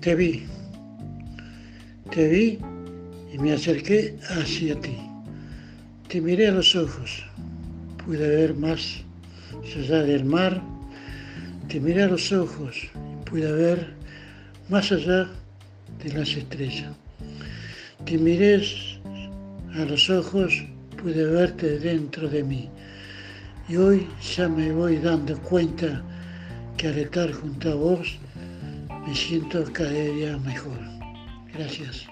Te vi, te vi y me acerqué hacia ti. Te miré a los ojos, pude ver más allá del mar. Te miré a los ojos y pude ver más allá de las estrellas. Te miré a los ojos, pude verte dentro de mí. Y hoy ya me voy dando cuenta que al estar junto a vos me siento cada día mejor. Gracias.